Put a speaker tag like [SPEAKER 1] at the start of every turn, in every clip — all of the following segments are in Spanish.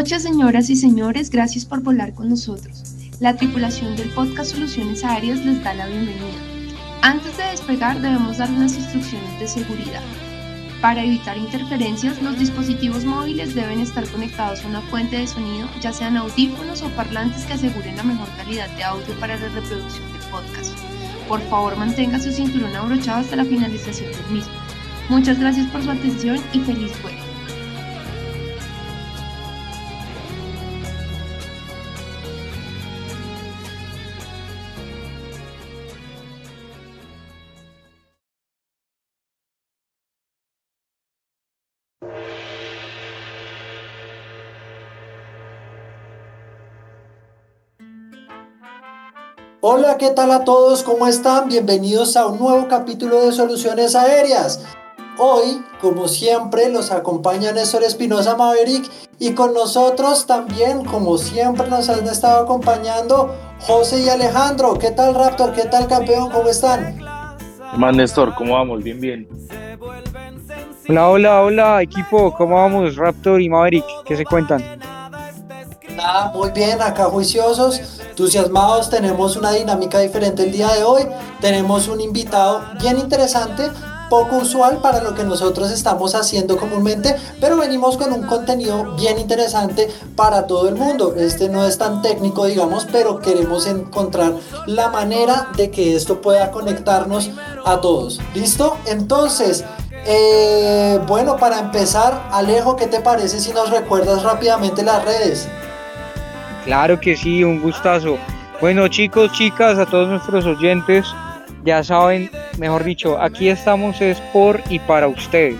[SPEAKER 1] noches, señoras y señores. Gracias por volar con nosotros. La tripulación del podcast Soluciones Aéreas les da la bienvenida. Antes de despegar debemos dar unas instrucciones de seguridad. Para evitar interferencias, los dispositivos móviles deben estar conectados a una fuente de sonido, ya sean audífonos o parlantes que aseguren la mejor calidad de audio para la reproducción del podcast. Por favor, mantenga su cinturón abrochado hasta la finalización del mismo. Muchas gracias por su atención y feliz vuelo.
[SPEAKER 2] Hola, ¿qué tal a todos? ¿Cómo están? Bienvenidos a un nuevo capítulo de Soluciones Aéreas. Hoy, como siempre, los acompaña Néstor Espinosa Maverick y con nosotros también, como siempre, nos han estado acompañando José y Alejandro. ¿Qué tal, Raptor? ¿Qué tal, campeón? ¿Cómo están?
[SPEAKER 3] más Néstor? ¿Cómo vamos? Bien, bien.
[SPEAKER 4] Hola, hola, hola, equipo. ¿Cómo vamos, Raptor y Maverick? ¿Qué se cuentan?
[SPEAKER 2] Nada, muy bien, acá juiciosos entusiasmados, tenemos una dinámica diferente el día de hoy, tenemos un invitado bien interesante, poco usual para lo que nosotros estamos haciendo comúnmente, pero venimos con un contenido bien interesante para todo el mundo. Este no es tan técnico, digamos, pero queremos encontrar la manera de que esto pueda conectarnos a todos. ¿Listo? Entonces, eh, bueno, para empezar, Alejo, ¿qué te parece si nos recuerdas rápidamente las redes?
[SPEAKER 4] Claro que sí, un gustazo. Bueno chicos, chicas, a todos nuestros oyentes, ya saben, mejor dicho, aquí estamos es por y para ustedes.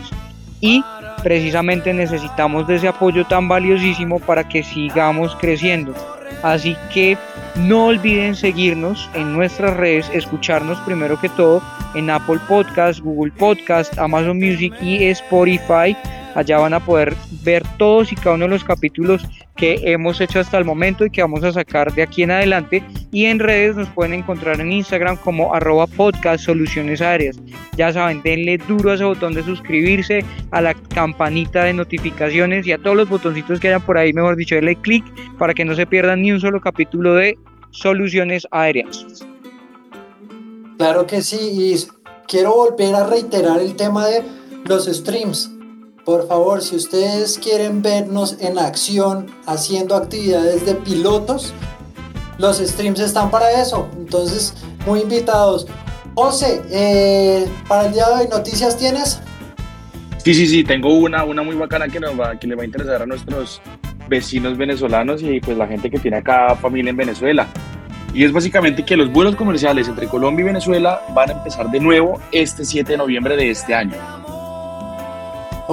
[SPEAKER 4] Y precisamente necesitamos de ese apoyo tan valiosísimo para que sigamos creciendo. Así que no olviden seguirnos en nuestras redes, escucharnos primero que todo en Apple Podcast, Google Podcast, Amazon Music y Spotify. Allá van a poder ver todos y cada uno de los capítulos que hemos hecho hasta el momento y que vamos a sacar de aquí en adelante. Y en redes nos pueden encontrar en Instagram como arroba podcast soluciones aéreas. Ya saben, denle duro a ese botón de suscribirse, a la campanita de notificaciones y a todos los botoncitos que hayan por ahí, mejor dicho, denle clic para que no se pierdan ni un solo capítulo de soluciones aéreas.
[SPEAKER 2] Claro que sí, y quiero volver a reiterar el tema de los streams por favor, si ustedes quieren vernos en acción haciendo actividades de pilotos, los streams están para eso. Entonces, muy invitados. José, eh, para el día de hoy, ¿noticias tienes?
[SPEAKER 3] Sí, sí, sí, tengo una, una muy bacana que, nos va, que le va a interesar a nuestros vecinos venezolanos y pues la gente que tiene acá familia en Venezuela. Y es básicamente que los vuelos comerciales entre Colombia y Venezuela van a empezar de nuevo este 7 de noviembre de este año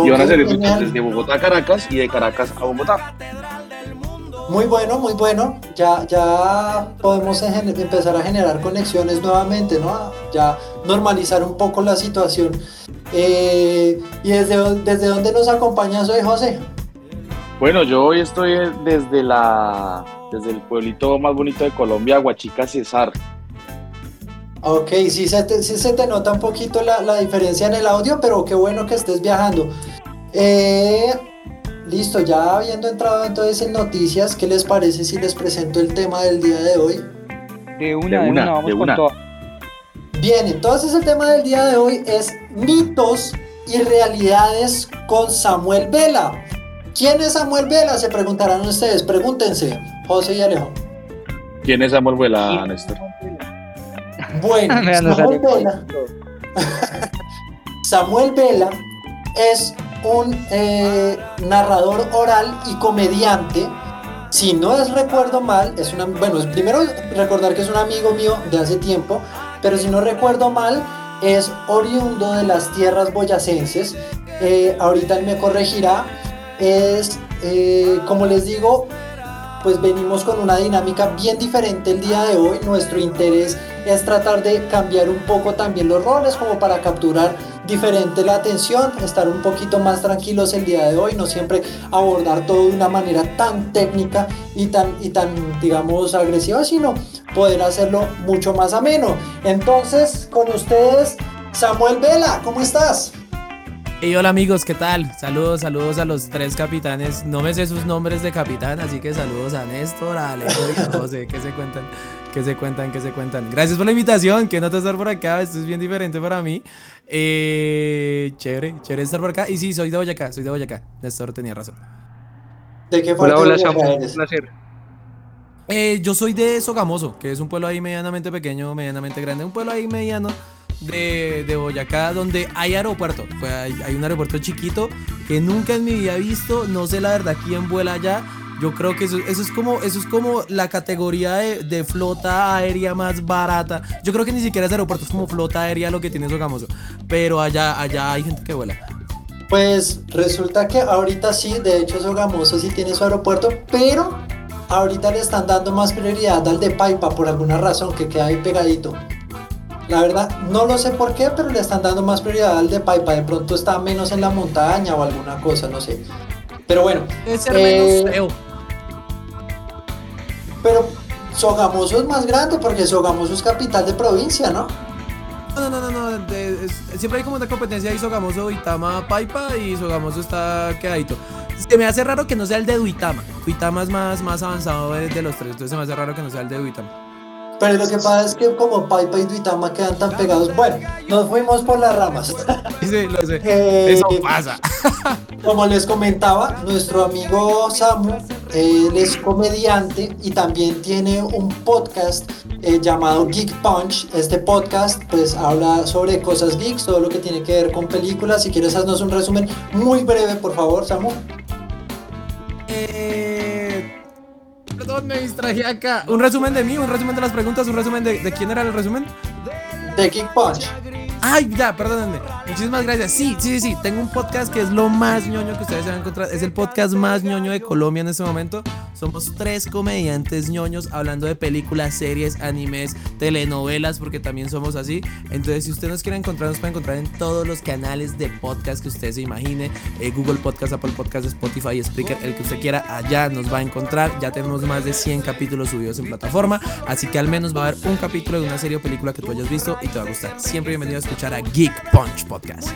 [SPEAKER 3] y van a ser desde Bogotá a Caracas y de Caracas a Bogotá.
[SPEAKER 2] Muy bueno, muy bueno. Ya, ya podemos empezar a generar conexiones nuevamente, ¿no? Ya normalizar un poco la situación. Eh, ¿Y desde, desde dónde nos acompañas hoy, José?
[SPEAKER 3] Bueno, yo hoy estoy desde la desde el pueblito más bonito de Colombia, Huachica Cesar.
[SPEAKER 2] Ok, sí se te, se te nota un poquito la, diferencia en el audio, pero qué bueno que estés viajando. Eh, listo, ya habiendo entrado entonces en noticias, ¿qué les parece si les presento el tema del día de hoy?
[SPEAKER 4] De una, de una, vamos con todo.
[SPEAKER 2] Bien, entonces el tema del día de hoy es mitos y realidades con Samuel Vela. ¿Quién es Samuel Vela? Se preguntarán ustedes, pregúntense, José y Alejo.
[SPEAKER 3] ¿Quién es Samuel Vela, Néstor?
[SPEAKER 2] Bueno, Samuel Vela, Samuel Vela es un eh, narrador oral y comediante. Si no es recuerdo mal, es una. Bueno, primero recordar que es un amigo mío de hace tiempo, pero si no recuerdo mal, es oriundo de las tierras boyacenses. Eh, ahorita él me corregirá. Es, eh, como les digo, pues venimos con una dinámica bien diferente el día de hoy. Nuestro interés es tratar de cambiar un poco también los roles como para capturar diferente la atención, estar un poquito más tranquilos el día de hoy, no siempre abordar todo de una manera tan técnica y tan, y tan digamos, agresiva, sino poder hacerlo mucho más ameno. Entonces, con ustedes, Samuel Vela, ¿cómo estás?
[SPEAKER 5] Y hola amigos, ¿qué tal? Saludos, saludos a los tres capitanes. No me sé sus nombres de capitán, así que saludos a Néstor, a Alejo y a José. ¿Qué se cuentan? ¿Qué se cuentan? ¿Qué se cuentan? Gracias por la invitación. Que no te estar por acá. Esto es bien diferente para mí. Eh, chévere, chévere estar por acá. Y sí, soy de Boyacá, soy de Boyacá. Néstor tenía razón.
[SPEAKER 2] ¿De qué parte
[SPEAKER 4] Hola, hola, Samu, un placer.
[SPEAKER 5] Eh, yo soy de Sogamoso, que es un pueblo ahí medianamente pequeño, medianamente grande. Un pueblo ahí mediano de, Boyacá, donde hay aeropuerto. Hay, un aeropuerto chiquito que nunca en mi vida he visto. No sé la verdad quién vuela allá. Yo creo que eso, es como eso es como la categoría de, de flota aérea más barata. Yo creo que ni siquiera es aeropuerto, es como flota aérea lo que tiene Sogamoso. Pero allá, allá hay gente que vuela.
[SPEAKER 2] Pues resulta que ahorita sí, de hecho Sogamoso sí tiene su aeropuerto, pero ahorita le están dando más prioridad al de Paipa por alguna razón que queda ahí pegadito. La verdad, no lo sé por qué, pero le están dando más prioridad al de Paipa. De pronto está menos en la montaña o alguna cosa, no sé. Pero bueno,
[SPEAKER 5] Debe ser
[SPEAKER 2] Eh,
[SPEAKER 5] menos feo.
[SPEAKER 2] pero Sogamoso es más grande porque Sogamoso es capital de provincia, ¿no?
[SPEAKER 5] No, no, no, no, no, de- es- siempre hay como una competencia ahí Sogamoso, Duitama, Paipa y Sogamoso está quedadito. Se me hace raro que no sea el de Duitama. Duitama es más, más avanzado de, de los tres, entonces se me hace raro que no sea el de Duitama.
[SPEAKER 2] Pero lo que pasa es que como Paipa y Duitama quedan tan pegados, bueno, nos fuimos por las ramas.
[SPEAKER 5] Sí, lo sé.
[SPEAKER 2] Eh,
[SPEAKER 5] Eso pasa.
[SPEAKER 2] Como les comentaba, nuestro amigo Samu, él es comediante y también tiene un podcast eh, llamado Geek Punch. Este podcast pues habla sobre cosas geeks, todo lo que tiene que ver con películas. Si quieres haznos un resumen muy breve, por favor, Samu.
[SPEAKER 5] Eh, perdón, me distraje acá. Un resumen de mí, un resumen de las preguntas, un resumen de, de quién era el resumen.
[SPEAKER 2] De Geek Punch.
[SPEAKER 5] Ay, ya, perdónenme. Muchísimas gracias. Sí, sí, sí, sí. Tengo un podcast que es lo más ñoño que ustedes se van a encontrar. Es el podcast más ñoño de Colombia en este momento. Somos tres comediantes ñoños hablando de películas, series, animes, telenovelas, porque también somos así. Entonces, si usted nos quiere encontrar, nos puede encontrar en todos los canales de podcast que usted se imagine. Eh, Google Podcast, Apple Podcast, Spotify, Spreaker, el que usted quiera. Allá nos va a encontrar. Ya tenemos más de 100 capítulos subidos en plataforma. Así que al menos va a haber un capítulo de una serie o película que tú hayas visto y te va a gustar. Siempre bienvenido a escuchar a Geek Punch Podcast.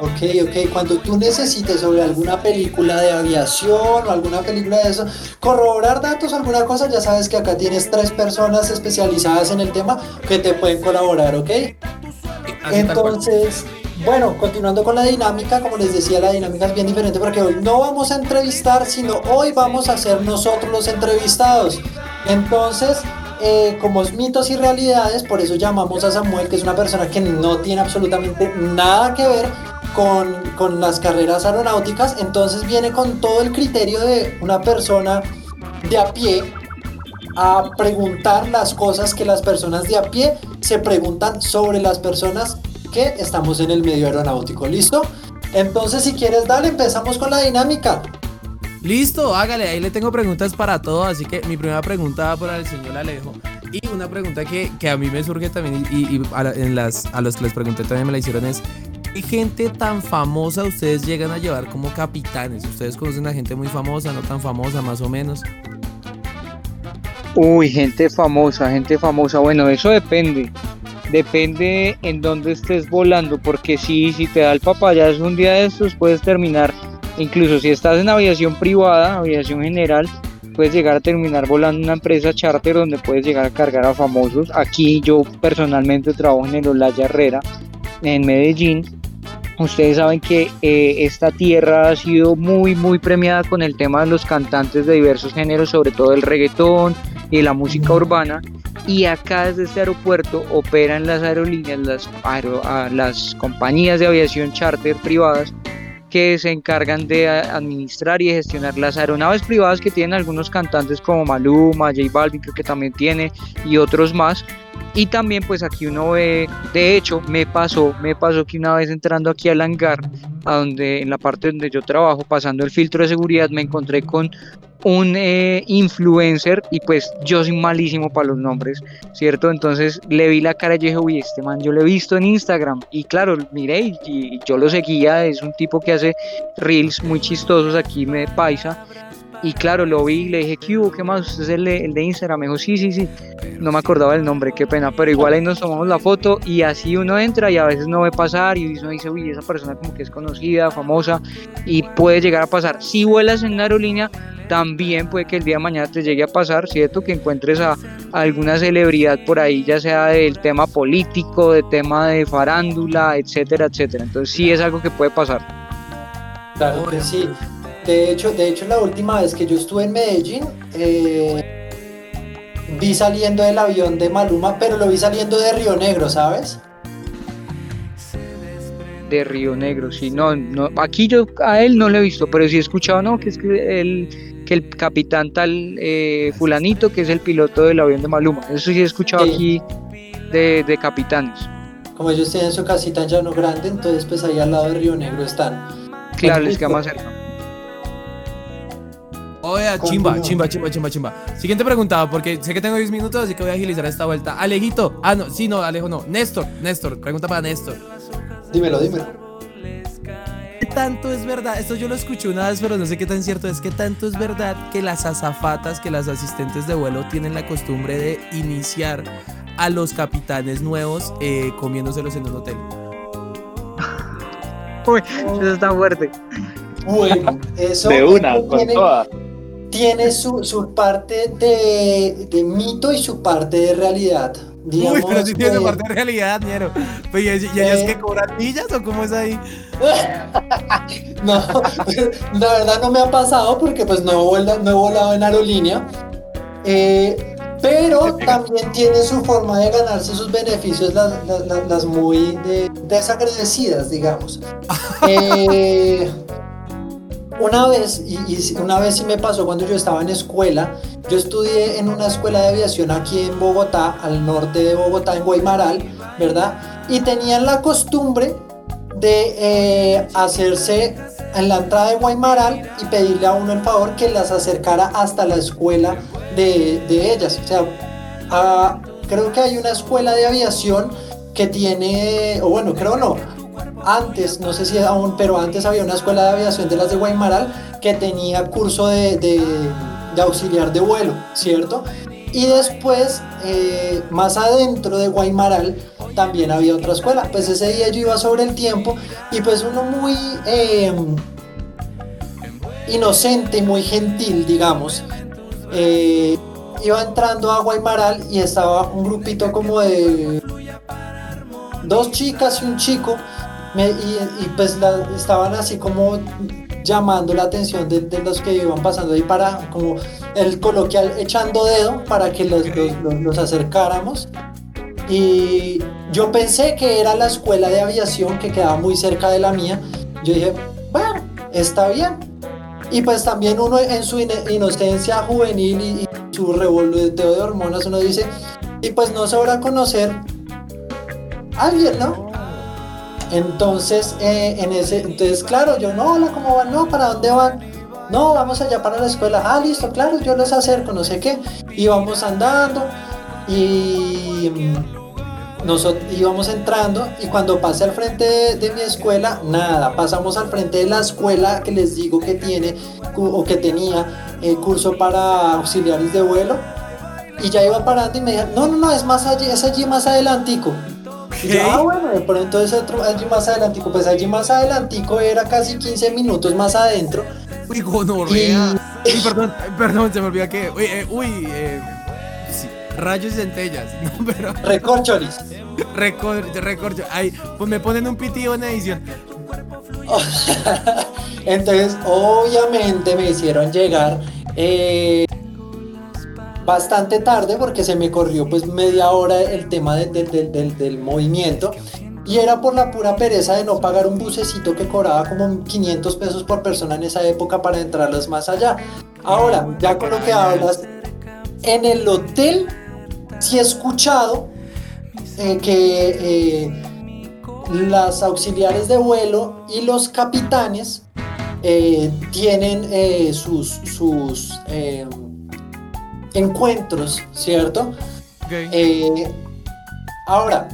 [SPEAKER 2] Ok, ok. Cuando tú necesites sobre alguna película de aviación o alguna película de eso, corroborar datos o alguna cosa, ya sabes que acá tienes tres personas especializadas en el tema que te pueden colaborar, ¿ok?
[SPEAKER 5] Cual.
[SPEAKER 2] Entonces, bueno, continuando con la dinámica, como les decía, la dinámica es bien diferente porque hoy no vamos a entrevistar, sino hoy vamos a ser nosotros los entrevistados. Entonces, eh, como mitos y realidades, por eso llamamos a Samuel, que es una persona que no tiene absolutamente nada que ver con, con las carreras aeronáuticas, entonces viene con todo el criterio de una persona de a pie a preguntar las cosas que las personas de a pie se preguntan sobre las personas que estamos en el medio aeronáutico. ¿Listo? Entonces, si quieres, dale, empezamos con la dinámica.
[SPEAKER 5] Listo, hágale, ahí le tengo preguntas para todo, así que mi primera pregunta va para el señor Alejo. Y una pregunta que, que a mí me surge también y, y a, en las, a los que les pregunté también me la hicieron es, ¿qué gente tan famosa ustedes llegan a llevar como capitanes? ¿Ustedes conocen a gente muy famosa, no tan famosa, más o menos?
[SPEAKER 4] Uy, gente famosa, gente famosa. Bueno, eso depende. Depende en dónde estés volando, porque si, si te da el papayazo un día de estos, puedes terminar, incluso si estás en aviación privada, aviación general, puedes llegar a terminar volando una empresa charter donde puedes llegar a cargar a famosos. Aquí yo personalmente trabajo en el Olaya Herrera, en Medellín. Ustedes saben que eh, esta tierra ha sido muy, muy premiada con el tema de los cantantes de diversos géneros, sobre todo el reggaetón y la música urbana. Y acá desde este aeropuerto operan las aerolíneas, las, aero- a- las compañías de aviación charter privadas que se encargan de a- administrar y gestionar las aeronaves privadas que tienen algunos cantantes como Maluma, J Balvin creo que también tiene y otros más. Y también pues aquí uno ve, de hecho me pasó, me pasó que una vez entrando aquí al hangar, a donde en la parte donde yo trabajo, pasando el filtro de seguridad, me encontré con un eh, influencer y pues yo soy malísimo para los nombres, ¿cierto? Entonces le vi la cara y dije, uy, este man yo lo he visto en Instagram y claro, miré y, y yo lo seguía, es un tipo que hace reels muy chistosos aquí me paisa y claro, lo vi y le dije, ¿qué hubo? ¿Qué más? ¿Usted es el de, el de Instagram? Me dijo, sí, sí, sí. No me acordaba el nombre, qué pena, pero igual ahí nos tomamos la foto y así uno entra y a veces no ve pasar y uno dice, uy, esa persona como que es conocida, famosa y puede llegar a pasar. Si vuelas en una aerolínea, también puede que el día de mañana te llegue a pasar, ¿cierto? Que encuentres a, alguna celebridad por ahí, ya sea del tema político, del tema de farándula, etcétera, etcétera. Entonces sí es algo que puede pasar.
[SPEAKER 2] Claro sí. De hecho, de hecho, la última vez que yo estuve en Medellín, eh, vi saliendo del avión de Maluma, pero lo vi saliendo de Río Negro, ¿sabes?
[SPEAKER 4] De Río Negro, sí, no, no, aquí yo a él no lo he visto, pero sí he escuchado, ¿no? Que es que el, que el capitán tal eh, fulanito, que es el piloto del avión de Maluma, eso sí he escuchado aquí de, de capitanes.
[SPEAKER 2] Como ellos tienen su casita en Llano Grande, entonces pues ahí al lado de Río Negro están.
[SPEAKER 4] Claro, les queda más cerca.
[SPEAKER 5] Oye, chimba, chimba, chimba, chimba, chimba. Siguiente pregunta, porque sé que tengo 10 minutos, así que voy a agilizar esta vuelta. Alejito. Ah, no, sí, no, Alejo no. Néstor, Néstor, pregunta para Néstor.
[SPEAKER 2] Dímelo, dímelo.
[SPEAKER 5] ¿Qué tanto es verdad? Esto yo lo escuché una vez, pero no sé qué tan cierto es. ¿Qué tanto es verdad que las azafatas, que las asistentes de vuelo tienen la costumbre de iniciar a los capitanes nuevos eh, comiéndoselos en un hotel?
[SPEAKER 4] Uy, eso está fuerte.
[SPEAKER 2] Bueno, eso
[SPEAKER 3] De una, con
[SPEAKER 2] tiene,
[SPEAKER 3] toda.
[SPEAKER 2] Tiene su, su parte de, de mito y su parte de realidad. Digamos,
[SPEAKER 5] Uy, pero si tiene
[SPEAKER 2] que-
[SPEAKER 5] parte de realidad, ñero. Pues, ¿Y y ellas
[SPEAKER 2] Eh.
[SPEAKER 5] que cobran millas o cómo es ahí?
[SPEAKER 2] No, la verdad no me ha pasado porque pues no he volado, no he volado en aerolínea. Eh, pero también tiene su forma de ganarse sus beneficios las, las- las- las muy de- desagradecidas, digamos. Eh, una vez, y, una vez sí me pasó cuando yo estaba en escuela, yo estudié en una escuela de aviación aquí en Bogotá, al norte de Bogotá, en Guaymaral, ¿verdad? Y tenían la costumbre de eh, hacerse en la entrada de Guaymaral y pedirle a uno el favor que las acercara hasta la escuela de, de ellas. O sea, ah, creo que hay una escuela de aviación que tiene, o bueno, creo no, antes, no sé si aún, pero antes había una escuela de aviación de las de Guaymaral que tenía curso de, de- auxiliar de vuelo, ¿cierto? Y después, eh, más adentro de Guaymaral, también había otra escuela. Pues ese día yo iba sobre el tiempo y pues uno muy eh, inocente, muy gentil, digamos, eh, iba entrando a Guaymaral y estaba un grupito como de dos chicas y un chico me- y, y, pues la- estaban así como llamando la atención de, de los que iban pasando ahí para como el coloquial echando dedo para que los, los- los- los acercáramos. Y yo pensé que era la escuela de aviación que quedaba muy cerca de la mía. Yo dije bueno está bien y pues también uno en su inocencia juvenil y, y su revoloteo de hormonas uno dice y pues no sobra conocer a alguien no entonces, eh, en ese, entonces, claro, yo, no, hola, ¿cómo van? No, ¿para dónde van? No, vamos allá para la escuela. Ah, listo, claro, yo los acerco, no sé qué. Íbamos andando y mm, nosotros íbamos entrando y cuando pasé al frente de, mi escuela, nada, pasamos al frente de la escuela que les digo que tiene o que tenía eh, curso para auxiliares de vuelo y ya iba parando y me dijeron, no, no, no, es más allí, es allí más adelantico. Ah, bueno, de pronto es otro, allí más adelantico. Pues allí más adelantico era casi 15 minutos más adentro.
[SPEAKER 5] Uy, gonorrea. Uy, perdón, perdón, se me olvidó que. Uy, eh, uy, eh, sí, rayos y centellas. No, pero.
[SPEAKER 2] Recorcholis.
[SPEAKER 5] Récord, récord. Ay, pues me ponen un pitido en edición.
[SPEAKER 2] Entonces, obviamente me hicieron llegar eh, bastante tarde porque se me corrió pues media hora el tema de- de- de- del- movimiento. Y era por la pura pereza de no pagar un bucecito que cobraba como 500 pesos por persona en esa época para entrarlas más allá. Ahora, ya con lo que hablas, en el hotel sí he escuchado eh, que eh, las auxiliares de vuelo y los capitanes eh, tienen eh, sus, sus encuentros, ¿cierto? Eh, ahora,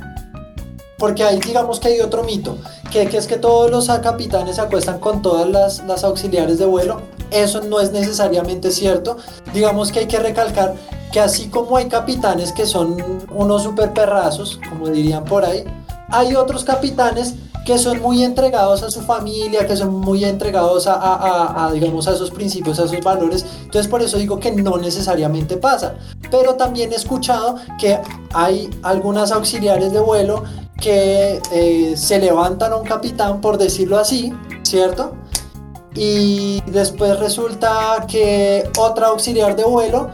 [SPEAKER 2] porque ahí digamos que hay otro mito, que, que es que todos los capitanes se acuestan con todas las, las auxiliares de vuelo. eso no es necesariamente cierto. Digamos que hay que recalcar que así como hay capitanes que son unos super perrazos, como dirían por ahí, hay otros capitanes que son muy entregados a su familia, que son muy entregados a, digamos, a esos principios, a esos valores. Entonces por eso digo que no necesariamente pasa. Pero también he escuchado que hay algunas auxiliares de vuelo que eh, se levantan a un capitán, por decirlo así, ¿cierto? Y después resulta que otra auxiliar de vuelo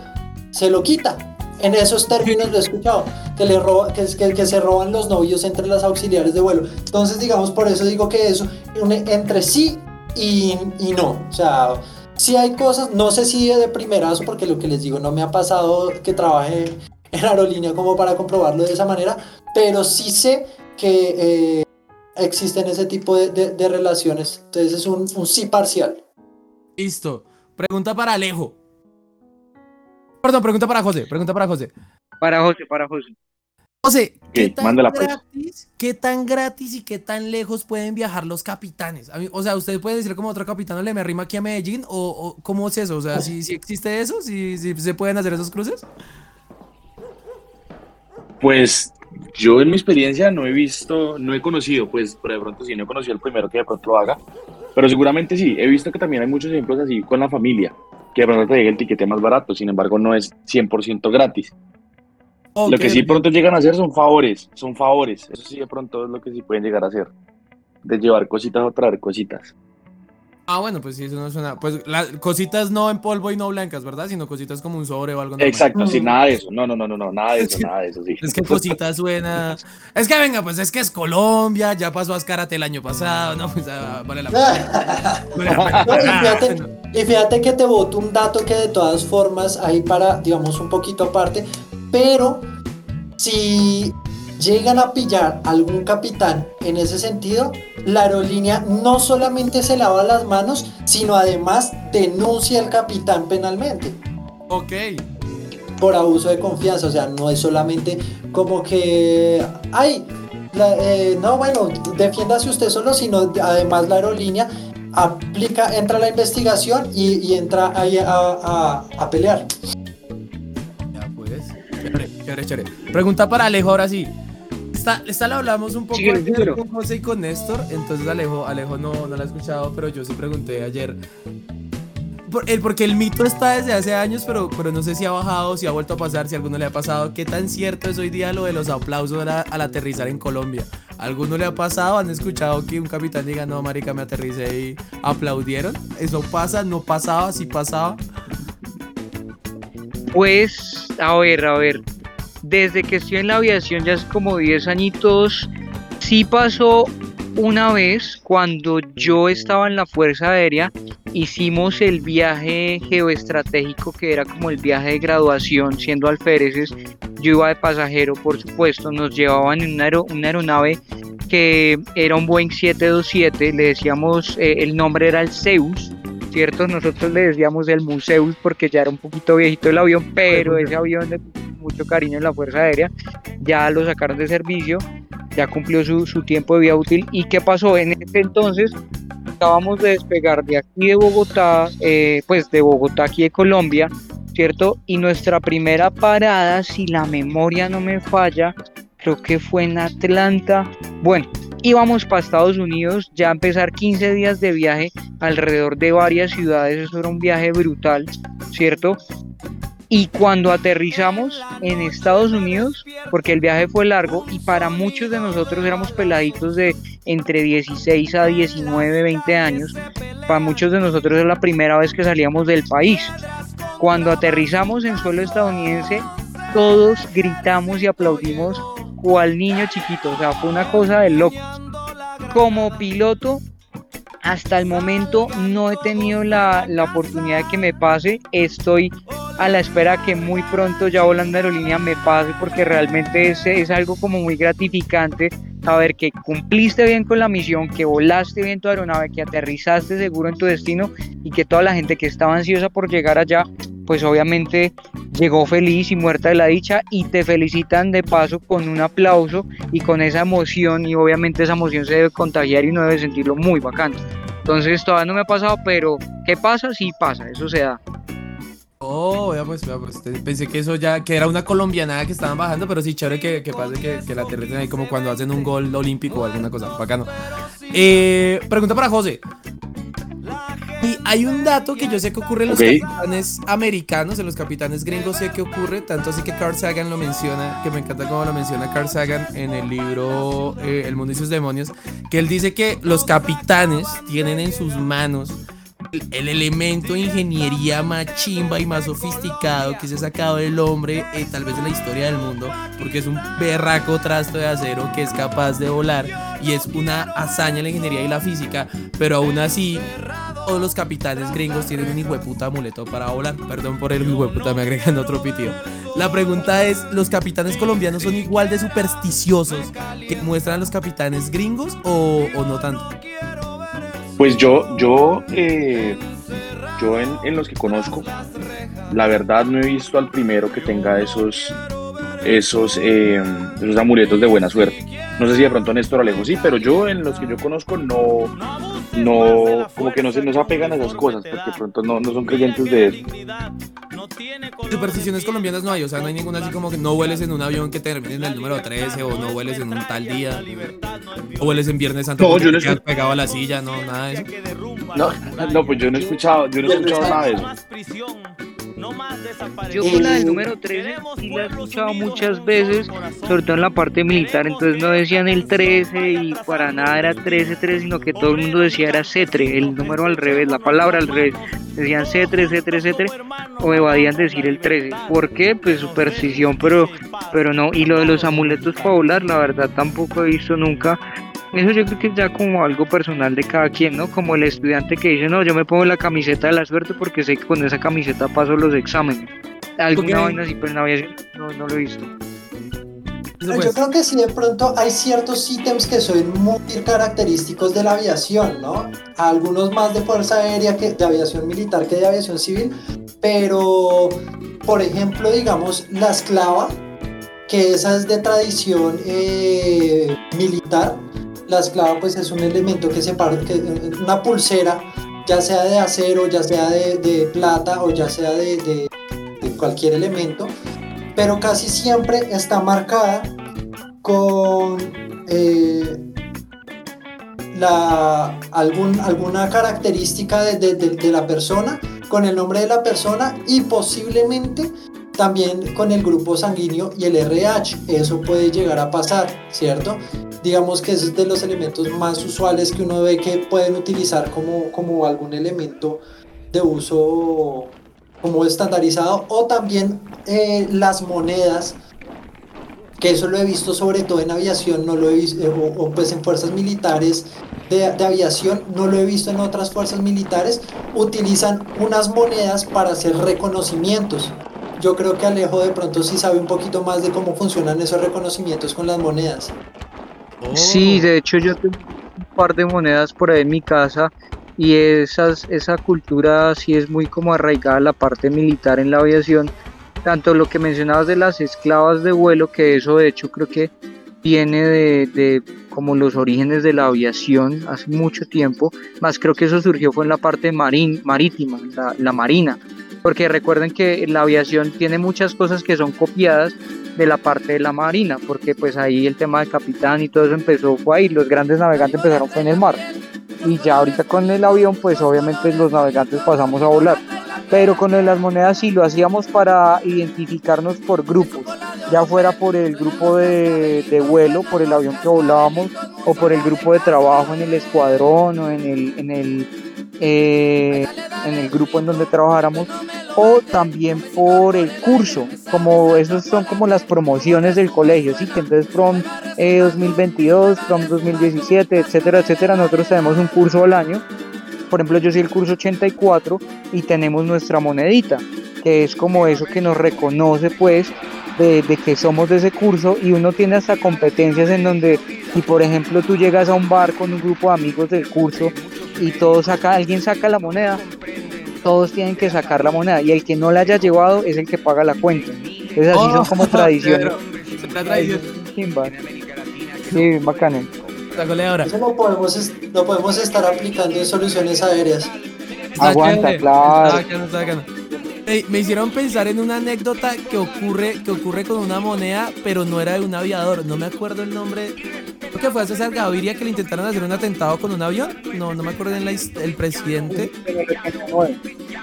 [SPEAKER 2] se lo quita. En esos términos lo he escuchado, que, le roba, que, se roban los novios entre las auxiliares de vuelo. Entonces, digamos, por eso digo que eso, entre sí y, no. O sea, si hay cosas, no sé si de primerazo, porque lo que les digo, no me ha pasado que trabaje en aerolínea como para comprobarlo de esa manera, pero sí sé que eh, existen ese tipo de, de, relaciones. Entonces es un sí parcial.
[SPEAKER 5] Listo. Pregunta para Alejo. Perdón, pregunta para José, pregunta para José.
[SPEAKER 4] Para José, para José.
[SPEAKER 5] José, ¿qué, tan
[SPEAKER 3] pues.
[SPEAKER 5] gratis, ¿qué tan gratis y qué tan lejos pueden viajar los capitanes? o sea, ¿usted puede decir como otro capitán le me arrima aquí a Medellín? ¿O, cómo es eso? O sea, ¿si, existe eso? ¿Si, se pueden hacer esos cruces?
[SPEAKER 3] Pues yo en mi experiencia no he visto, no he conocido, pues pero de pronto sí, no he conocido el primero que de pronto lo haga, pero seguramente sí, he visto que también hay muchos ejemplos así con la familia que de pronto te llegue el tiquete más barato, sin embargo no es 100% gratis. lo que sí pronto llegan a hacer son favores, son favores, eso sí de pronto es lo que sí pueden llegar a hacer, de llevar cositas o traer cositas.
[SPEAKER 5] Ah, bueno, pues sí, eso no suena. Pues las cositas no en polvo y no blancas, ¿verdad? Sino cositas como un sobre o algo.
[SPEAKER 3] Exacto, sí, nada de eso. No, no, no, no, no, nada de eso, nada de eso, sí.
[SPEAKER 5] Es que cositas suena. Es que venga, pues es que es Colombia, ya pasó a Ascarate el año pasado, ¿no? Pues ah, vale la
[SPEAKER 2] pena. y, fíjate, que te voto un dato que de todas formas, ahí para, digamos, un poquito aparte, pero si llegan a pillar algún capitán en ese sentido, la aerolínea no solamente se lava las manos, sino además denuncia al capitán penalmente.
[SPEAKER 5] Ok.
[SPEAKER 2] Por abuso de confianza, o sea, no es solamente como que, ay, eh, no, bueno, defiéndase usted solo, sino además la aerolínea aplica, entra a la investigación y, entra ahí a, a, pelear.
[SPEAKER 5] Ya pues, chévere, chévere, Pregunta para Alejo ahora sí. Esta, la hablamos un poco con José y con Néstor, entonces Alejo, Alejo no, no la ha escuchado, pero yo sí pregunté ayer. porque el mito está desde hace años, pero, pero no sé si ha bajado, si ha vuelto a pasar, si a alguno le ha pasado. ¿Qué tan cierto es hoy día lo de los aplausos al, aterrizar en Colombia? ¿A alguno le ha pasado? ¿Han escuchado que un capitán diga, no, marica, me aterricé y aplaudieron? ¿Eso pasa? ¿No pasaba? ¿Sí pasaba?
[SPEAKER 4] Pues, a ver, a ver desde que estoy en la aviación ya hace como 10 añitos, sí pasó una vez cuando yo estaba en la Fuerza Aérea, hicimos el viaje geoestratégico que era como el viaje de graduación siendo alféreces. Yo iba de pasajero, por supuesto, nos llevaban en una, una aeronave que era un Boeing 727, le decíamos, eh, el nombre era el Zeus, ¿cierto? Nosotros le decíamos el Museus porque ya era un poquito viejito el avión, pero ese avión de mucho cariño en la Fuerza Aérea, ya lo sacaron de servicio, ya cumplió su, su tiempo de vida útil. ¿Y qué pasó? En ese entonces acabamos de despegar de aquí de Bogotá, eh, pues de Bogotá aquí de Colombia, ¿cierto? Y nuestra primera parada, si la memoria no me falla, creo que fue en Atlanta. Bueno, íbamos para Estados Unidos, ya empezar 15 días de viaje alrededor de varias ciudades, eso era un viaje brutal, ¿cierto? Y cuando aterrizamos en Estados Unidos, porque el viaje fue largo y para muchos de nosotros éramos peladitos de entre 16 a 19, 20 años, para muchos de nosotros es la primera vez que salíamos del país. Cuando aterrizamos en suelo estadounidense, todos gritamos y aplaudimos cual niño chiquito, o sea, fue una cosa de loco. Como piloto, hasta el momento no he tenido la, la oportunidad de que me pase, estoy a la espera que muy pronto ya volando aerolínea me pase porque realmente es, es algo como muy gratificante saber que cumpliste bien con la misión, que volaste bien tu aeronave, que aterrizaste seguro en tu destino y que toda la gente que estaba ansiosa por llegar allá, pues obviamente llegó feliz y muerta de la dicha y te felicitan de paso con un aplauso y con esa emoción y obviamente esa emoción se debe contagiar y uno debe sentirlo muy bacán. Entonces todavía no me ha pasado, pero ¿Qué pasa? Sí pasa, eso se da.
[SPEAKER 5] Oh, vea pues, vea pues. Pensé que eso ya, que era una colombianada que estaban bajando, pero sí, chévere que, que pase que, que la aterricen ahí como cuando hacen un gol olímpico o alguna cosa. Bacano. Eh, pregunta para José. Y hay un dato que yo sé que ocurre en los capitanes americanos, en los capitanes gringos sé que ocurre, tanto así que Carl Sagan lo menciona, que me encanta cómo lo menciona Carl Sagan en el libro eh, El mundo y sus demonios, que él dice que los capitanes tienen en sus manos el, el elemento de ingeniería más chimba y más sofisticado que se ha sacado del hombre, eh, tal vez de la historia del mundo, porque es un berraco trasto de acero que es capaz de volar y es una hazaña la ingeniería y la física, pero aún así todos los capitanes gringos tienen un hijueputa amuleto para volar. Perdón por el hijueputa, me agregan otro pitido. La pregunta es, ¿los capitanes colombianos son igual de supersticiosos que muestran los capitanes gringos o no tanto?
[SPEAKER 3] Pues yo, yo, eh, yo en, en los que conozco, la verdad no he visto al primero que tenga esos, esos, eh, esos amuletos de buena suerte. No sé si de pronto Néstor Alejo sí, pero yo en los que yo conozco no, no, como que no se, no se apegan a esas cosas, porque de pronto no, no son creyentes de.
[SPEAKER 5] Supersticiones colombianas no hay, o sea, no hay ninguna así como que no vueles en un avión que termine en el número 13 o no vueles en un tal día. o vueles en Viernes Santo
[SPEAKER 3] No, yo no
[SPEAKER 5] pegado a la silla, no, nada de eso.
[SPEAKER 3] No, no, pues yo no he escuchado, yo no he escuchado nada de eso.
[SPEAKER 4] Yo con la del número 13 sí la he escuchado muchas veces, sobre todo en la parte militar, entonces no decían el 13 y para nada era 13-3, sino que todo el mundo decía era C3, el número al revés, la palabra al revés, decían C3, C3, C3, o evadían decir el 13. ¿Por qué? Pues superstición, pero, pero no, y lo de los amuletos para volar, la verdad tampoco he visto nunca. Eso yo creo que es ya como algo personal de cada quien, ¿no? Como el estudiante que dice, no, yo me pongo la camiseta de la suerte porque sé que con esa camiseta paso los exámenes. Alguna vaina así, pero no, no lo he visto.
[SPEAKER 5] Eso
[SPEAKER 2] Yo
[SPEAKER 5] pues.
[SPEAKER 2] creo que sí, de pronto hay ciertos ítems que son muy característicos de la aviación, ¿no? Algunos más de fuerza aérea que de aviación militar que de aviación civil, pero, por ejemplo, digamos, la esclava, que esa es de tradición eh, militar. La esclava, pues, es un elemento que separa, que, una pulsera, ya sea de acero, ya sea de, de plata o ya sea de- de- de cualquier elemento pero casi siempre está marcada con eh, la, algún, alguna característica de, de- la persona, con el nombre de la persona y posiblemente también con el grupo sanguíneo y el RH. Eso puede llegar a pasar, ¿cierto? Digamos que ese es de los elementos más usuales que uno ve que pueden utilizar como, como algún elemento de uso como estandarizado o también eh, las monedas que eso lo he visto sobre todo en aviación no lo he visto eh, o, o, pues en fuerzas militares de, de aviación no lo he visto en otras fuerzas militares utilizan unas monedas para hacer reconocimientos yo creo que Alejo de pronto sí sabe un poquito más de cómo funcionan esos reconocimientos con las monedas.
[SPEAKER 4] Sí, de hecho yo tengo un par de monedas por ahí en mi casa y esas, esa cultura sí es muy como arraigada la parte militar en la aviación. Tanto lo que mencionabas de las esclavas de vuelo, que eso de hecho creo que viene de, de como los orígenes de la aviación hace mucho tiempo, más creo que eso surgió fue en la parte marín, marítima, la, la marina, porque recuerden que la aviación tiene muchas cosas que son copiadas de la parte de la marina, porque pues ahí el tema del capitán y todo eso empezó fue ahí, los grandes navegantes empezaron fue en el mar. Y ya ahorita con el avión, pues obviamente los navegantes pasamos a volar. Pero con las monedas sí lo hacíamos para identificarnos por grupos, ya fuera por el grupo de, de vuelo, por el avión que volábamos, o por el grupo de trabajo en el escuadrón o en el, en el, eh, en el grupo en donde trabajáramos, o también por el curso, como esos son como las promociones del colegio, ¿sí? que entonces prom eh, 2022, prom 2017, etcétera, etcétera, nosotros tenemos un curso al año, por ejemplo yo soy el curso 84 y tenemos nuestra monedita, que es como eso que nos reconoce pues de, de, que somos de ese curso y uno tiene hasta competencias en donde si por ejemplo tú llegas a un bar con un grupo de amigos del curso y todos saca, alguien saca la moneda, todos tienen que sacar la moneda y el que no la haya llevado es el que paga la cuenta. Entonces así
[SPEAKER 5] Oh,
[SPEAKER 4] son como tradiciones.
[SPEAKER 5] Tradición.
[SPEAKER 4] Sí,
[SPEAKER 5] goleadora.
[SPEAKER 2] eso lo podemos, lo podemos estar aplicando en soluciones aéreas
[SPEAKER 5] Está
[SPEAKER 4] Aguanta,
[SPEAKER 5] chévere.
[SPEAKER 4] claro.
[SPEAKER 5] Está bacano, está bacano. Ey, me hicieron pensar en una anécdota que ocurre, que ocurre con una moneda, pero no era de un aviador. No me acuerdo el nombre. Que fue a César Gaviria que le intentaron hacer un atentado con un avión. No, no me acuerdo en la el presidente.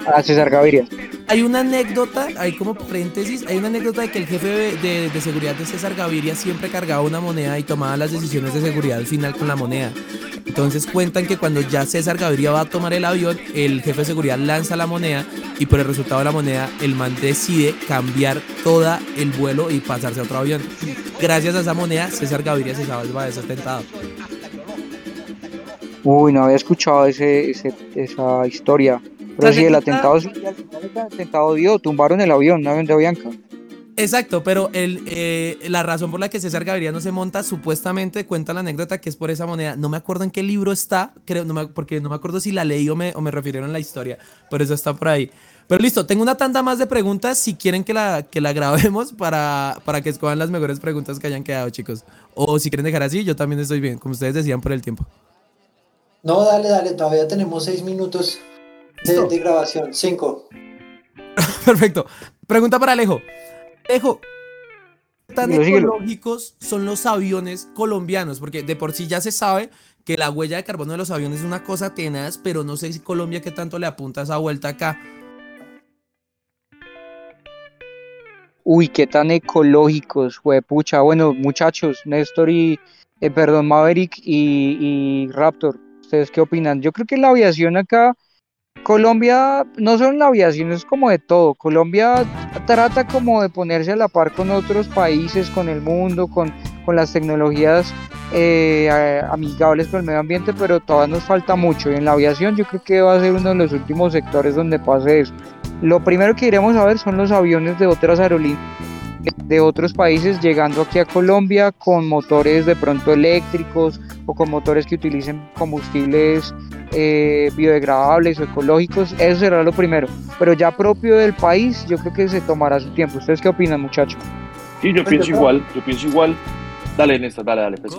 [SPEAKER 4] A César Gaviria.
[SPEAKER 5] Hay una anécdota, hay como paréntesis, hay una anécdota de que el jefe de, seguridad de César Gaviria siempre cargaba una moneda y tomaba las decisiones de seguridad al final con la moneda. Entonces cuentan que cuando ya César Gaviria va a tomar el avión, el jefe de seguridad lanza la moneda y por el resultado de la moneda, el man decide cambiar todo el vuelo y pasarse a otro avión. Gracias a esa moneda, César Gaviria se salva de ese atentado.
[SPEAKER 4] Uy, no había escuchado ese- esa historia. Pero sí, el atentado, el atentado dio, tumbaron el avión, un avión de Avianca.
[SPEAKER 5] Exacto, pero el, eh, la razón por la que César Gaviria no se monta, supuestamente cuenta la anécdota que es por esa moneda. No me acuerdo en qué libro está, creo, no me- porque no me acuerdo si la leí o me, o me refirieron a la historia, por eso está por ahí. Pero listo, tengo una tanda más de preguntas si quieren que la, que la grabemos para, para que escojan las mejores preguntas que hayan quedado, chicos. O si quieren dejar así, yo también estoy bien, como ustedes decían por el tiempo.
[SPEAKER 2] No, dale, dale, todavía tenemos seis minutos de, de grabación. Cinco.
[SPEAKER 5] Perfecto. Pregunta para Alejo. Alejo, ¿qué tan
[SPEAKER 4] síguelo.
[SPEAKER 5] ecológicos son los aviones colombianos? Porque de por sí ya se sabe que la huella de carbono de los aviones es una cosa tenaz, pero no sé si Colombia qué tanto le apunta a esa vuelta acá.
[SPEAKER 4] Uy, qué tan ecológicos, pucha. Bueno, muchachos, Néstor y, eh, perdón, Maverick y, y Raptor, ¿ustedes qué opinan? Yo creo que la aviación acá, Colombia, no solo en la aviación, es como de todo. Colombia trata como de ponerse a la par con otros países, con el mundo, con, con las tecnologías eh, amigables con el medio ambiente, pero todavía nos falta mucho. Y en la aviación yo creo que va a ser uno de los últimos sectores donde pase eso. Lo primero que iremos a ver son los aviones de otras aerolíneas de otros países llegando aquí a Colombia con motores de pronto eléctricos o con motores que utilicen combustibles eh, biodegradables o ecológicos. Eso será lo primero. Pero ya propio del país, yo creo que se tomará su tiempo. ¿Ustedes qué opinan, muchachos?
[SPEAKER 3] Sí, yo
[SPEAKER 2] Pues
[SPEAKER 3] pienso
[SPEAKER 2] yo-
[SPEAKER 3] igual, yo pienso igual. Dale, Néstor, dale, dale. Pues.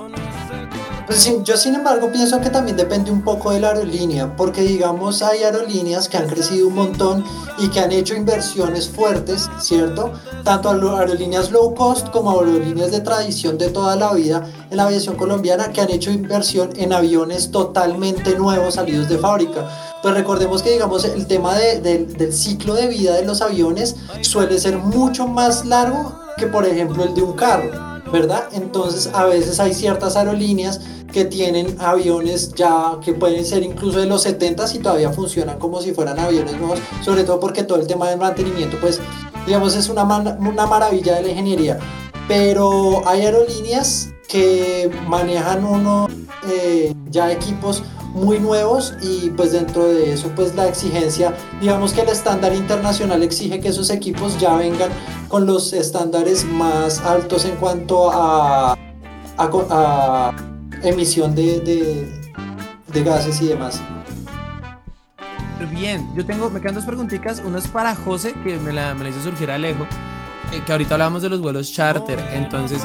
[SPEAKER 2] Pues yo sin embargo pienso que también depende un poco de la aerolínea, porque digamos hay aerolíneas que han crecido un montón y que han hecho inversiones fuertes, ¿cierto? Tanto a aerolíneas low cost como a aerolíneas de tradición de toda la vida en la aviación colombiana que han hecho inversión en aviones totalmente nuevos salidos de fábrica. Pues recordemos que digamos el tema de- del- del ciclo de vida de los aviones suele ser mucho más largo que por ejemplo el de un carro. ¿verdad? Entonces a veces hay ciertas aerolíneas que tienen aviones ya que pueden ser incluso de los 70 y todavía funcionan como si fueran aviones nuevos, sobre todo porque todo el tema del mantenimiento, pues digamos es una, una maravilla de la ingeniería. Pero hay aerolíneas que manejan uno eh, ya equipos muy nuevos y pues dentro de eso pues la exigencia digamos que el estándar internacional exige que esos equipos ya vengan con los estándares más altos en cuanto a, a, a emisión de, de- gases y demás.
[SPEAKER 5] Bien, yo tengo, me quedan dos preguntitas. Una es para José, que me la, me hizo surgir Alejo, eh, que ahorita hablábamos de los vuelos charter. Entonces,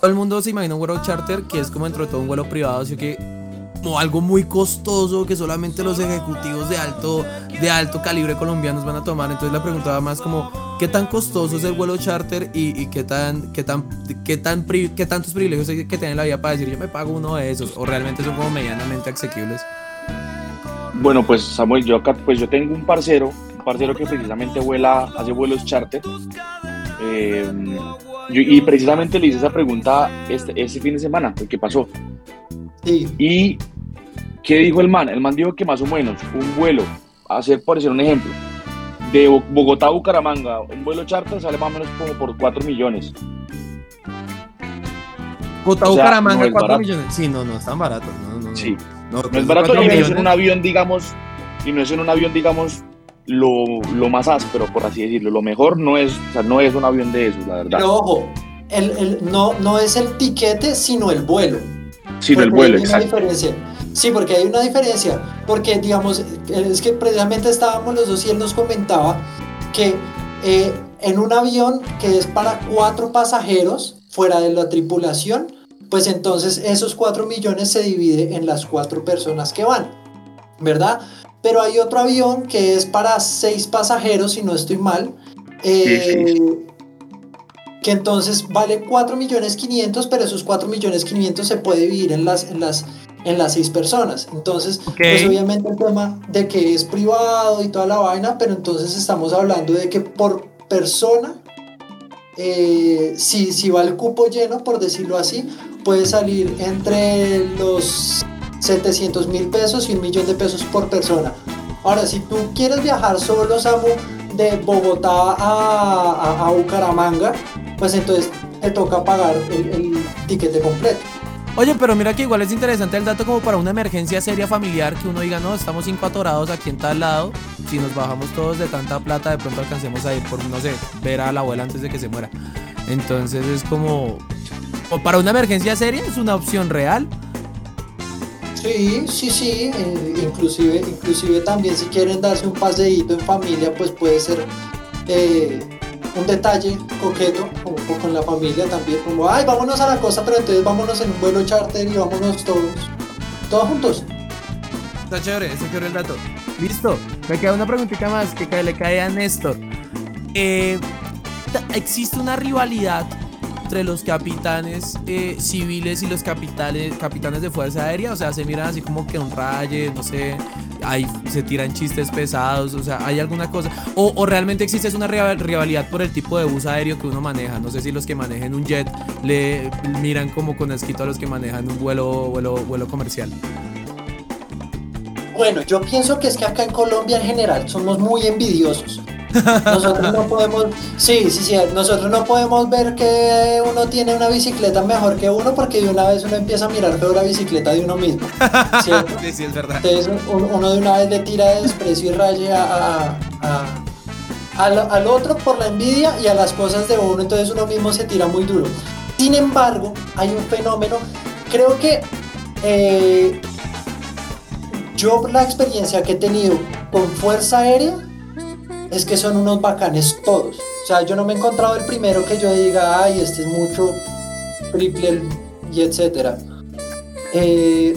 [SPEAKER 5] todo el mundo se imagina un vuelo charter que es como dentro de todo un vuelo privado, así que como algo muy costoso que solamente los ejecutivos de alto, de alto calibre colombianos van a tomar. Entonces la pregunta va más como, ¿qué tan costoso es el vuelo charter y, y qué, tan, qué, tan, qué, tan pri- qué tantos privilegios hay que tener en la vida para decir yo me pago uno de esos? ¿O realmente son como medianamente asequibles?
[SPEAKER 3] Bueno, pues Samuel, yo acá, pues yo tengo un parcero, un parcero que precisamente vuela, hace vuelos charter. Eh, yo- y precisamente le hice esa pregunta este, este fin de semana, el que pasó.
[SPEAKER 2] Sí,
[SPEAKER 3] ¿Y qué dijo el man? El man dijo que más o menos un vuelo, hacer por decir un ejemplo, de Bo- Bogotá a Bucaramanga, un vuelo charter sale más o menos como por 4 millones.
[SPEAKER 5] Bogotá,
[SPEAKER 3] O sea,
[SPEAKER 5] Bucaramanga,
[SPEAKER 3] no es
[SPEAKER 5] 4
[SPEAKER 3] barato.
[SPEAKER 5] millones. Sí, no, no es tan barato. No, no, no.
[SPEAKER 3] Sí.
[SPEAKER 5] No,
[SPEAKER 3] No es barato
[SPEAKER 5] 4
[SPEAKER 3] y no es en un avión, digamos, y no es en un avión, digamos, lo, lo más áspero, por así decirlo. Lo mejor no es, o sea, no es un avión de esos, la verdad.
[SPEAKER 2] pero ojo, el, el- no, no es el tiquete, sino el vuelo.
[SPEAKER 3] Sino el
[SPEAKER 2] Porque
[SPEAKER 3] vuelo,
[SPEAKER 2] hay una
[SPEAKER 3] exacto.
[SPEAKER 2] diferencia. Sí, porque hay una diferencia. Porque, digamos, es que precisamente estábamos los dos y él nos comentaba que eh, en un avión que es para cuatro pasajeros fuera de la tripulación, pues entonces esos cuatro millones se divide en las cuatro personas que van, ¿verdad? pero hay otro avión que es para seis pasajeros, si no estoy mal, eh, que entonces vale 4 millones 500, pero esos 4 millones 500 se puede dividir en las, en las, en las seis personas. Entonces, pues obviamente el tema de que es privado y toda la vaina, pero entonces estamos hablando de que por persona, eh, si, si va el cupo lleno, por decirlo así, puede salir entre los 700 mil pesos y un millón de pesos por persona. Ahora, si tú quieres viajar solo, Samu, de Bogotá a, a, Bucaramanga, pues entonces te toca pagar el, el tiquete completo.
[SPEAKER 5] Oye, pero mira que igual es interesante el dato como para una emergencia seria familiar que uno diga, no, estamos cinco atorados aquí en tal lado. Si nos bajamos todos de tanta plata, de pronto alcancemos a ir por, no sé, ver a la abuela antes de que se muera. Entonces es como, o para una emergencia seria es una opción real.
[SPEAKER 2] Sí, sí, sí, eh, inclusive, inclusive también si quieren darse un paseíto en familia, pues puede ser eh, un detalle coqueto con, la familia también, como, ay, vámonos a la costa, pero entonces vámonos en un vuelo charter y vámonos todos, todos juntos.
[SPEAKER 5] Está chévere, ese chévere el dato. Listo, me queda una preguntita más que le cae a Néstor. Eh, ¿Existe una rivalidad entre los capitanes eh, civiles y los capitanes, capitanes de Fuerza Aérea. O sea, se miran así como que un raye, no sé, ahí se tiran chistes pesados, o sea, hay alguna cosa. O, realmente existe una rivalidad por el tipo de bus aéreo que uno maneja. No sé si los que manejen un jet le miran como con esquito a los que manejan un vuelo, vuelo, vuelo comercial.
[SPEAKER 2] Bueno, yo pienso que es que acá en Colombia en general somos muy envidiosos. Nosotros no podemos, sí, sí, sí, nosotros no podemos ver que uno tiene una bicicleta mejor que uno porque de una vez uno empieza a mirar peor la bicicleta de uno mismo.
[SPEAKER 5] ¿cierto? sí, sí, es verdad.
[SPEAKER 2] Entonces uno de una vez le tira de desprecio y raya a, al, otro por la envidia y a las cosas de uno, entonces uno mismo se tira muy duro. Sin embargo, hay un fenómeno, creo que eh, yo la experiencia que he tenido con Fuerza Aérea, es que son unos bacanes todos. O sea, yo no me he encontrado el primero que yo diga, ay, este es mucho, triple y etcétera. Eh,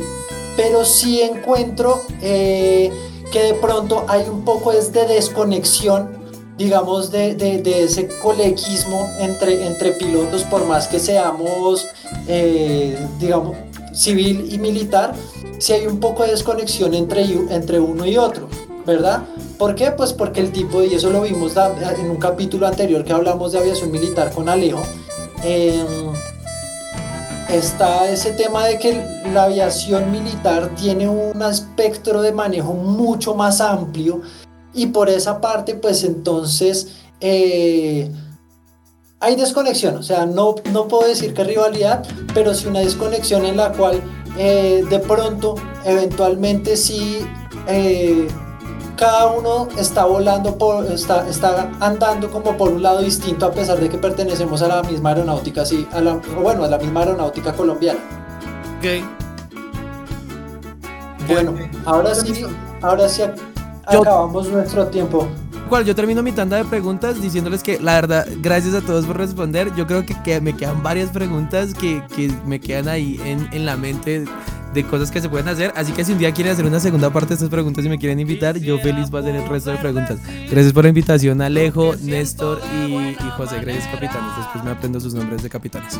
[SPEAKER 2] pero sí encuentro eh, que de pronto hay un poco de desconexión, digamos, de, de, ese coleguismo entre, entre pilotos, por más que seamos, eh, digamos, civil y militar, sí hay un poco de desconexión entre, entre uno y otro, ¿verdad? ¿Por qué? Pues porque el tipo, y eso lo vimos en un capítulo anterior que hablamos de aviación militar con Alejo, em, está ese tema de que la aviación militar tiene un espectro de manejo mucho más amplio y por esa parte pues entonces eh, hay desconexión, o sea, no, no puedo decir que rivalidad, pero sí una desconexión en la cual eh, de pronto eventualmente sí... Eh, cada uno está volando por, está, está andando como por un lado distinto a pesar de que pertenecemos a la misma aeronáutica, sí, a la, bueno, a la misma aeronáutica colombiana.
[SPEAKER 5] Ok.
[SPEAKER 2] Bueno, ahora sí, ahora sí acabamos nuestro tiempo.
[SPEAKER 5] Cual yo termino mi tanda de preguntas diciéndoles que la verdad, gracias a todos por responder. Yo creo que, que me quedan varias preguntas que, que me quedan ahí en, en la mente de cosas que se pueden hacer. Así que si un día quieren hacer una segunda parte de estas preguntas y me quieren invitar, yo feliz voy a hacer el resto de preguntas. Gracias por la invitación, Alejo, Néstor y, José. Gracias, capitanes. Después me aprendo sus nombres de capitanes.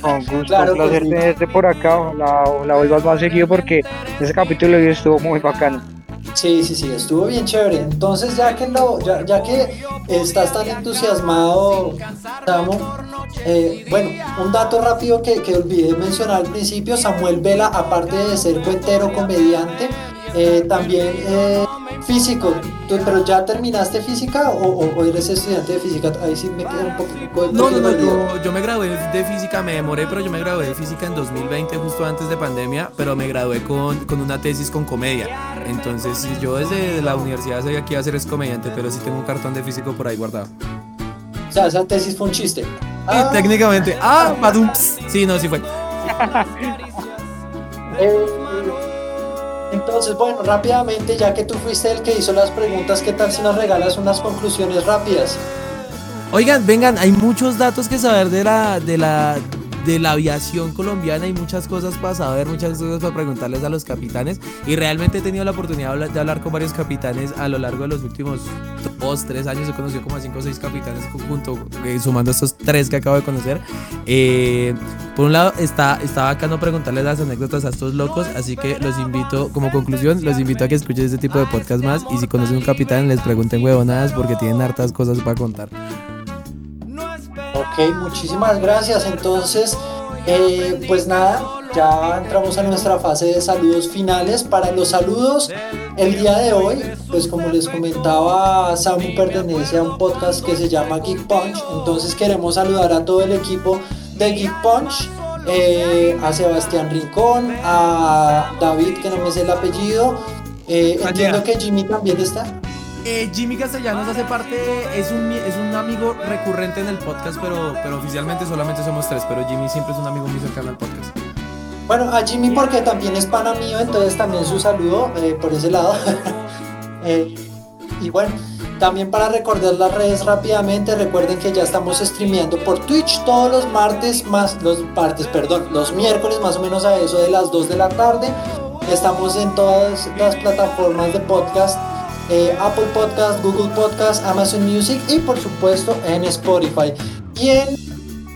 [SPEAKER 4] Con gusto, claro, un placer tenerte por acá. La, la vuelvas más seguido porque ese capítulo estuvo muy bacano.
[SPEAKER 2] Sí, sí, sí, estuvo bien chévere. Entonces, ya que lo, ya, ya que estás tan entusiasmado, Samu, eh, bueno, un dato rápido que, que olvidé mencionar al principio, Samuel Vela, aparte de ser cuentero, comediante, eh, también eh, físico. ¿Pero ya terminaste física o, eres estudiante de física? Ahí sí me queda un poco...
[SPEAKER 5] No, no, no, yo, yo, me gradué de física, me demoré, pero yo me gradué de física en 2020, justo antes de pandemia, pero me gradué con, con una tesis con comedia. Entonces, yo desde la universidad sabía que iba a ser es comediante, pero sí tengo un cartón de físico por ahí guardado.
[SPEAKER 2] O sea, esa tesis fue un chiste.
[SPEAKER 5] Ah, técnicamente. Ah, badumps. Sí, no, sí fue.
[SPEAKER 2] eh, entonces, bueno, rápidamente, ya que tú fuiste el que hizo las preguntas, ¿qué tal si nos regalas unas conclusiones rápidas?
[SPEAKER 5] Oigan, vengan, hay muchos datos que saber de la, de la, de la aviación colombiana y muchas cosas para saber, muchas cosas para preguntarles a los capitanes. Y realmente he tenido la oportunidad de hablar, con varios capitanes a lo largo de los últimos dos, tres años. He conocido como a cinco o seis capitanes junto, eh, sumando estos tres que acabo de conocer. Eh, por un lado, está, está no preguntarles las anécdotas a estos locos, así que los invito, como conclusión, los invito a que escuchen este tipo de podcast más y si conocen un capitán, les pregunten huevonadas porque tienen hartas cosas para contar.
[SPEAKER 2] Ok, muchísimas gracias. Entonces, eh, pues nada, ya entramos a nuestra fase de saludos finales. Para los saludos, el día de hoy, pues como les comentaba, Samu pertenece a un podcast que se llama Geek Punch. Entonces queremos saludar a todo el equipo de Geek Punch, eh, a Sebastián Rincón, a David, que no me sé el apellido. Eh, entiendo que Jimmy también está.
[SPEAKER 5] Eh, Jimmy Castellanos hace parte, es un, es un amigo recurrente en el podcast, pero, pero oficialmente solamente somos tres, pero Jimmy siempre es un amigo muy cercano al podcast.
[SPEAKER 2] Bueno, a Jimmy porque también es pana mío, entonces también su saludo por ese lado. y bueno, también para recordar las redes rápidamente, recuerden que ya estamos streameando por Twitch todos los martes, más los martes, perdón, los miércoles más o menos a eso de las 2 de la tarde. Estamos en todas las plataformas de podcast, eh, Apple Podcast, Google Podcast, Amazon Music y por supuesto en Spotify. Y en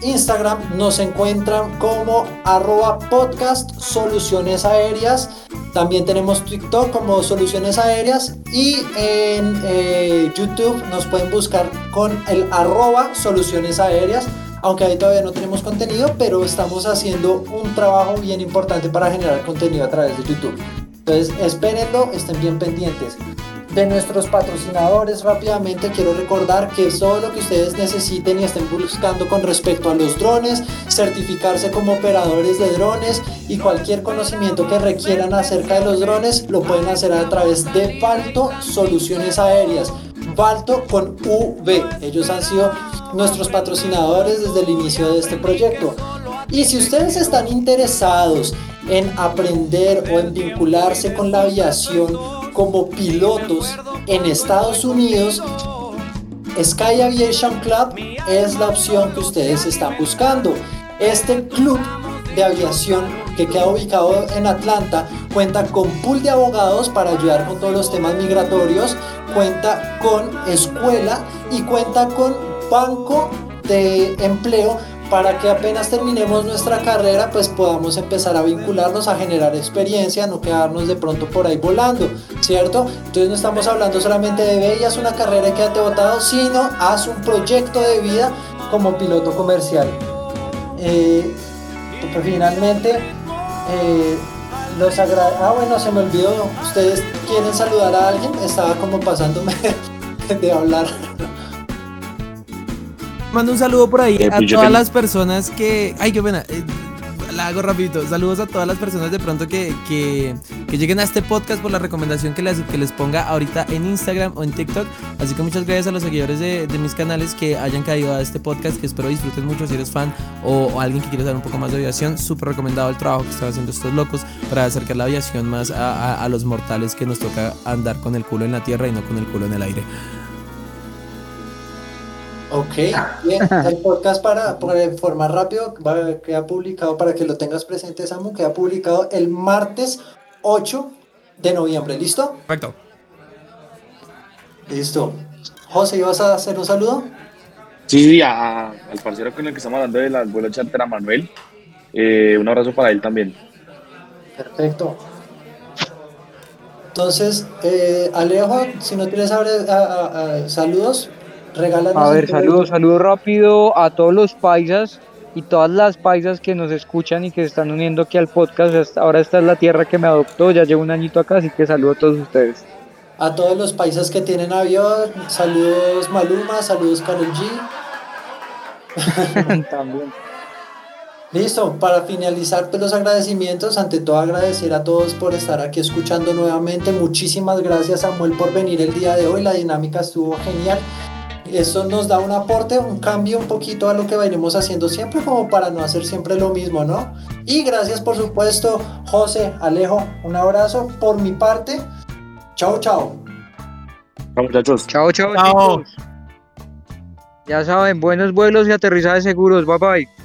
[SPEAKER 2] Instagram nos encuentran como arroba podcast soluciones aéreas. También tenemos TikTok como Soluciones Aéreas y en eh, YouTube nos pueden buscar con el arroba Soluciones Aéreas. Aunque ahí todavía no tenemos contenido, pero estamos haciendo un trabajo bien importante para generar contenido a través de YouTube. Entonces, espérenlo, estén bien pendientes de nuestros patrocinadores rápidamente quiero recordar que todo lo que ustedes necesiten y estén buscando con respecto a los drones, certificarse como operadores de drones y cualquier conocimiento que requieran acerca de los drones lo pueden hacer a través de Valto Soluciones Aéreas. Valto con V. Ellos han sido nuestros patrocinadores desde el inicio de este proyecto. Y si ustedes están interesados en aprender o en vincularse con la aviación como pilotos en Estados Unidos, Sky Aviation Club es la opción que ustedes están buscando. Este club de aviación que queda ubicado en Atlanta cuenta con pool de abogados para ayudar con todos los temas migratorios, cuenta con escuela y cuenta con banco de empleo para que apenas terminemos nuestra carrera, pues podamos empezar a vincularnos, a generar experiencia, no quedarnos de pronto por ahí volando, ¿cierto? Entonces no estamos hablando solamente de ve una carrera y quédate votado, sino haz un proyecto de vida como piloto comercial. Pues finalmente, eh, los Ah, bueno, se me olvidó. ¿Ustedes quieren saludar a alguien? Estaba como pasándome de hablar.
[SPEAKER 5] Mando un saludo por ahí a todas las personas que. Ay, qué pena. Eh, la hago rapidito. Saludos a todas las personas de pronto que, que, lleguen a este podcast por la recomendación que les, que les ponga ahorita en Instagram o en TikTok. Así que muchas gracias a los seguidores de, mis canales que hayan caído a este podcast, que espero disfruten mucho si eres fan o, alguien que quiere saber un poco más de aviación. Súper recomendado el trabajo que están haciendo estos locos para acercar la aviación más a los mortales que nos toca andar con el culo en la tierra y no con el culo en el aire.
[SPEAKER 2] Ok, bien. El podcast para, para informar rápido queda publicado, para que lo tengas presente, Samu, queda publicado el martes 8 de noviembre. ¿Listo?
[SPEAKER 5] Perfecto.
[SPEAKER 2] Listo. José, ¿ibas a hacer un saludo?
[SPEAKER 3] Sí, sí, al parcero con el que estamos hablando de la vuelo charter a Manuel. Eh, un abrazo para él también.
[SPEAKER 2] Perfecto. Entonces, eh, Alejo, si no tienes saludos,
[SPEAKER 4] a ver, saludos, saludos rápido a todos los paisas y todas las paisas que nos escuchan y que se están uniendo aquí al podcast. Ahora esta es la tierra que me adoptó, ya llevo un añito acá, así que saludo a todos ustedes.
[SPEAKER 2] A todos los paisas que tienen avión, saludos Maluma, saludos Karol G. También. Listo, para finalizar pues, los agradecimientos, ante todo agradecer a todos por estar aquí escuchando nuevamente. Muchísimas gracias Samuel por venir el día de hoy, la dinámica estuvo genial. Eso nos da un aporte, un cambio un poquito a lo que venimos haciendo siempre, como para no hacer siempre lo mismo, ¿no? Y gracias, por supuesto, José, Alejo, un abrazo por mi parte. Chao, chao.
[SPEAKER 3] Chao, muchachos.
[SPEAKER 4] Chao, chao, chao. Ya saben, buenos vuelos y aterrizajes seguros. Bye, bye.